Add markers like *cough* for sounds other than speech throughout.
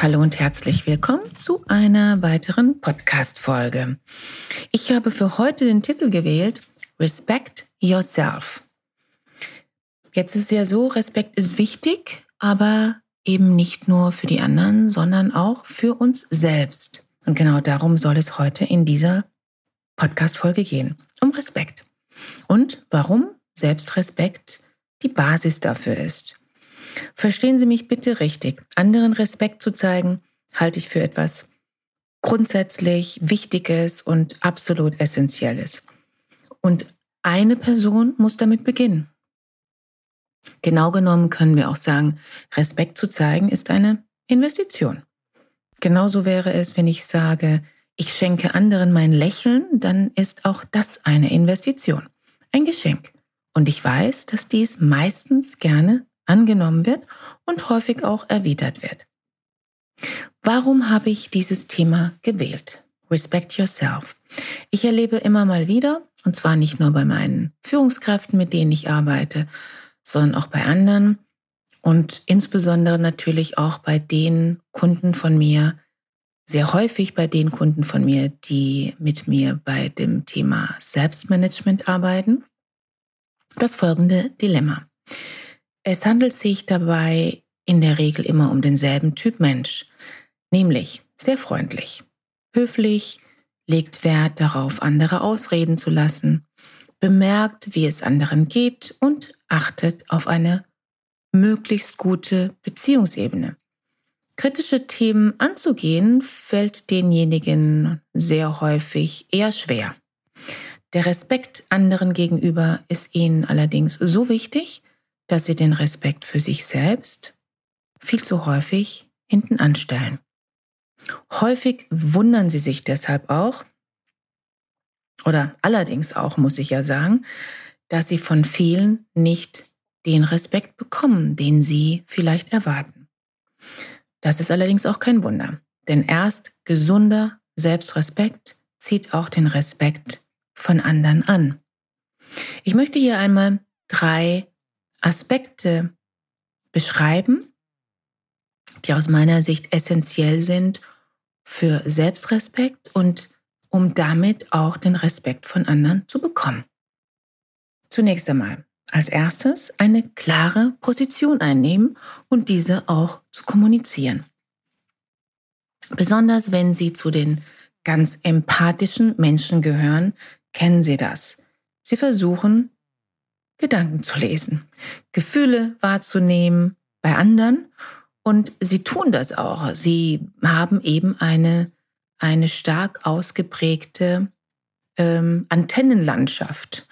Hallo und herzlich willkommen zu einer weiteren Podcast-Folge. Ich habe für heute den Titel gewählt Respect Yourself. Jetzt ist es ja so, Respekt ist wichtig, aber eben nicht nur für die anderen, sondern auch für uns selbst. Und genau darum soll es heute in dieser Podcast-Folge gehen. Um Respekt. Und warum Selbstrespekt die Basis dafür ist. Verstehen Sie mich bitte richtig. Anderen Respekt zu zeigen, halte ich für etwas grundsätzlich Wichtiges und absolut Essentielles. Und eine Person muss damit beginnen. Genau genommen können wir auch sagen, Respekt zu zeigen ist eine Investition. Genauso wäre es, wenn ich sage, ich schenke anderen mein Lächeln, dann ist auch das eine Investition, ein Geschenk. Und ich weiß, dass dies meistens gerne angenommen wird und häufig auch erwidert wird. Warum habe ich dieses Thema gewählt? Respect Yourself. Ich erlebe immer mal wieder, und zwar nicht nur bei meinen Führungskräften, mit denen ich arbeite, sondern auch bei anderen und insbesondere natürlich auch bei den Kunden von mir, sehr häufig bei den Kunden von mir, die mit mir bei dem Thema Selbstmanagement arbeiten, das folgende Dilemma. Es handelt sich dabei in der Regel immer um denselben Typ Mensch, nämlich sehr freundlich, höflich, legt Wert darauf, andere ausreden zu lassen, bemerkt, wie es anderen geht und achtet auf eine möglichst gute Beziehungsebene. Kritische Themen anzugehen fällt denjenigen sehr häufig eher schwer. Der Respekt anderen gegenüber ist ihnen allerdings so wichtig, dass sie den Respekt für sich selbst viel zu häufig hinten anstellen. Häufig wundern sie sich deshalb auch, oder allerdings auch, muss ich ja sagen, dass sie von vielen nicht den Respekt bekommen, den sie vielleicht erwarten. Das ist allerdings auch kein Wunder, denn erst gesunder Selbstrespekt zieht auch den Respekt von anderen an. Ich möchte hier einmal drei Aspekte beschreiben, die aus meiner Sicht essentiell sind für Selbstrespekt und um damit auch den Respekt von anderen zu bekommen. Zunächst einmal, als erstes eine klare Position einnehmen und diese auch zu kommunizieren. Besonders wenn Sie zu den ganz empathischen Menschen gehören, kennen Sie das. Sie versuchen, Gedanken zu lesen, Gefühle wahrzunehmen bei anderen und sie tun das auch. Sie haben eben eine, eine stark ausgeprägte ähm, Antennenlandschaft.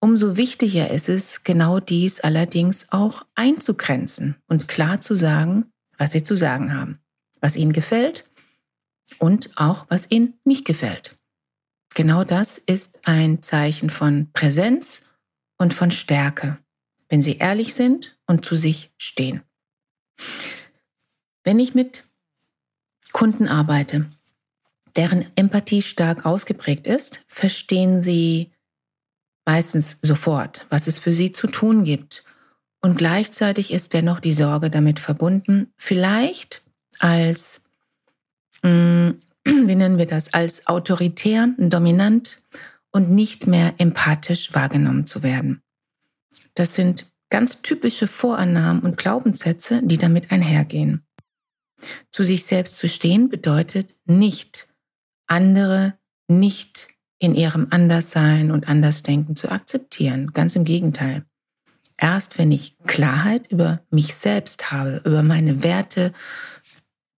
Umso wichtiger ist es, genau dies allerdings auch einzugrenzen und klar zu sagen, was sie zu sagen haben, was ihnen gefällt und auch was ihnen nicht gefällt. Genau das ist ein Zeichen von Präsenz und von Stärke, wenn sie ehrlich sind und zu sich stehen. Wenn ich mit Kunden arbeite, deren Empathie stark ausgeprägt ist, verstehen sie meistens sofort, was es für sie zu tun gibt. Und gleichzeitig ist dennoch die Sorge damit verbunden, vielleicht als, mm, *clears throat* wie nennen wir das, als autoritär, dominant und nicht mehr empathisch wahrgenommen zu werden. Das sind ganz typische Vorannahmen und Glaubenssätze, die damit einhergehen. Zu sich selbst zu stehen bedeutet nicht, andere nicht in ihrem Anderssein und Andersdenken zu akzeptieren. Ganz im Gegenteil. Erst wenn ich Klarheit über mich selbst habe, über meine Werte,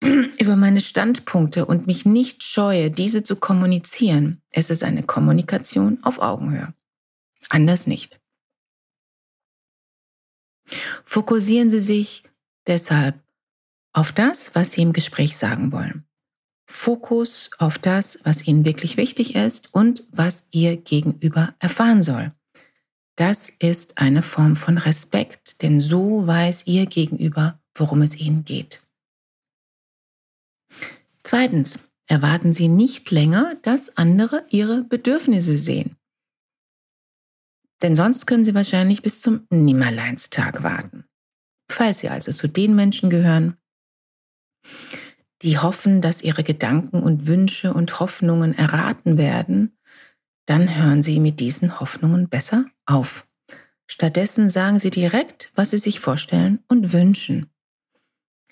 *clears throat* über meine Standpunkte und mich nicht scheue, diese zu kommunizieren. Es ist eine Kommunikation auf Augenhöhe. Anders nicht. Fokussieren Sie sich deshalb auf das, was Sie im Gespräch sagen wollen. Fokus auf das, was Ihnen wirklich wichtig ist und was Ihr Gegenüber erfahren soll. Das ist eine Form von Respekt, denn so weiß Ihr Gegenüber, worum es Ihnen geht. Zweitens, erwarten Sie nicht länger, dass andere Ihre Bedürfnisse sehen. Denn sonst können Sie wahrscheinlich bis zum Nimmerleinstag warten. Falls Sie also zu den Menschen gehören, die hoffen, dass ihre Gedanken und Wünsche und Hoffnungen erraten werden, dann hören Sie mit diesen Hoffnungen besser auf. Stattdessen sagen Sie direkt, was Sie sich vorstellen und wünschen.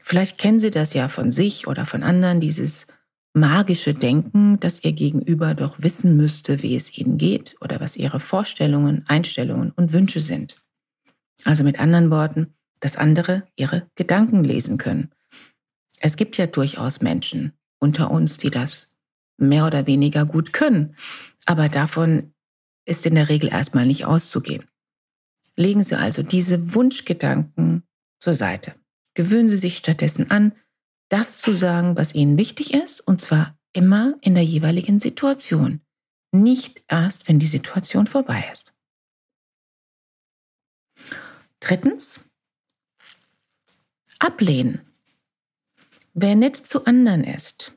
Vielleicht kennen Sie das ja von sich oder von anderen, dieses magische Denken, dass Ihr Gegenüber doch wissen müsste, wie es Ihnen geht oder was Ihre Vorstellungen, Einstellungen und Wünsche sind. Also mit anderen Worten, dass andere Ihre Gedanken lesen können. Es gibt ja durchaus Menschen unter uns, die das mehr oder weniger gut können, aber davon ist in der Regel erstmal nicht auszugehen. Legen Sie also diese Wunschgedanken zur Seite. Gewöhnen Sie sich stattdessen an, das zu sagen, was Ihnen wichtig ist, und zwar immer in der jeweiligen Situation, nicht erst, wenn die Situation vorbei ist. Drittens, ablehnen. Wer nett zu anderen ist,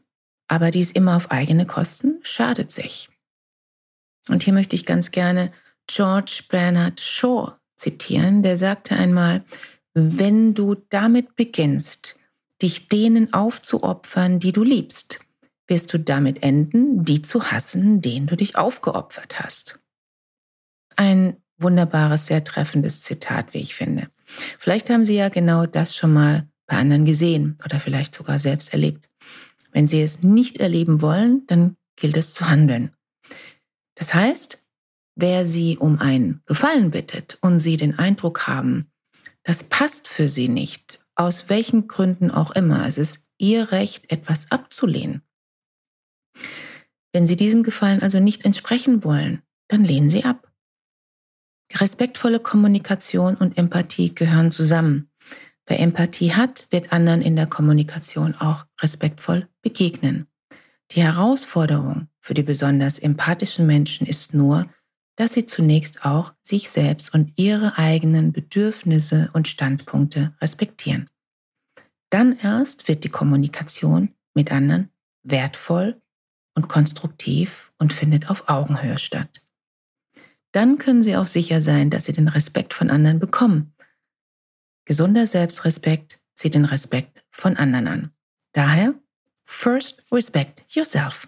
aber dies immer auf eigene Kosten, schadet sich. Und hier möchte ich ganz gerne George Bernard Shaw zitieren, der sagte einmal, wenn du damit beginnst, dich denen aufzuopfern, die du liebst, wirst du damit enden, die zu hassen, denen du dich aufgeopfert hast. Ein wunderbares, sehr treffendes Zitat, wie ich finde. Vielleicht haben Sie ja genau das schon mal bei anderen gesehen oder vielleicht sogar selbst erlebt. Wenn Sie es nicht erleben wollen, dann gilt es zu handeln. Das heißt, wer Sie um einen Gefallen bittet und Sie den Eindruck haben, das passt für Sie nicht, aus welchen Gründen auch immer, es ist Ihr Recht, etwas abzulehnen. Wenn Sie diesem Gefallen also nicht entsprechen wollen, dann lehnen Sie ab. Respektvolle Kommunikation und Empathie gehören zusammen. Wer Empathie hat, wird anderen in der Kommunikation auch respektvoll begegnen. Die Herausforderung für die besonders empathischen Menschen ist nur, dass sie zunächst auch sich selbst und ihre eigenen Bedürfnisse und Standpunkte respektieren. Dann erst wird die Kommunikation mit anderen wertvoll und konstruktiv und findet auf Augenhöhe statt. Dann können Sie auch sicher sein, dass Sie den Respekt von anderen bekommen Gesunder Selbstrespekt zieht den Respekt von anderen an. Daher, first respect yourself.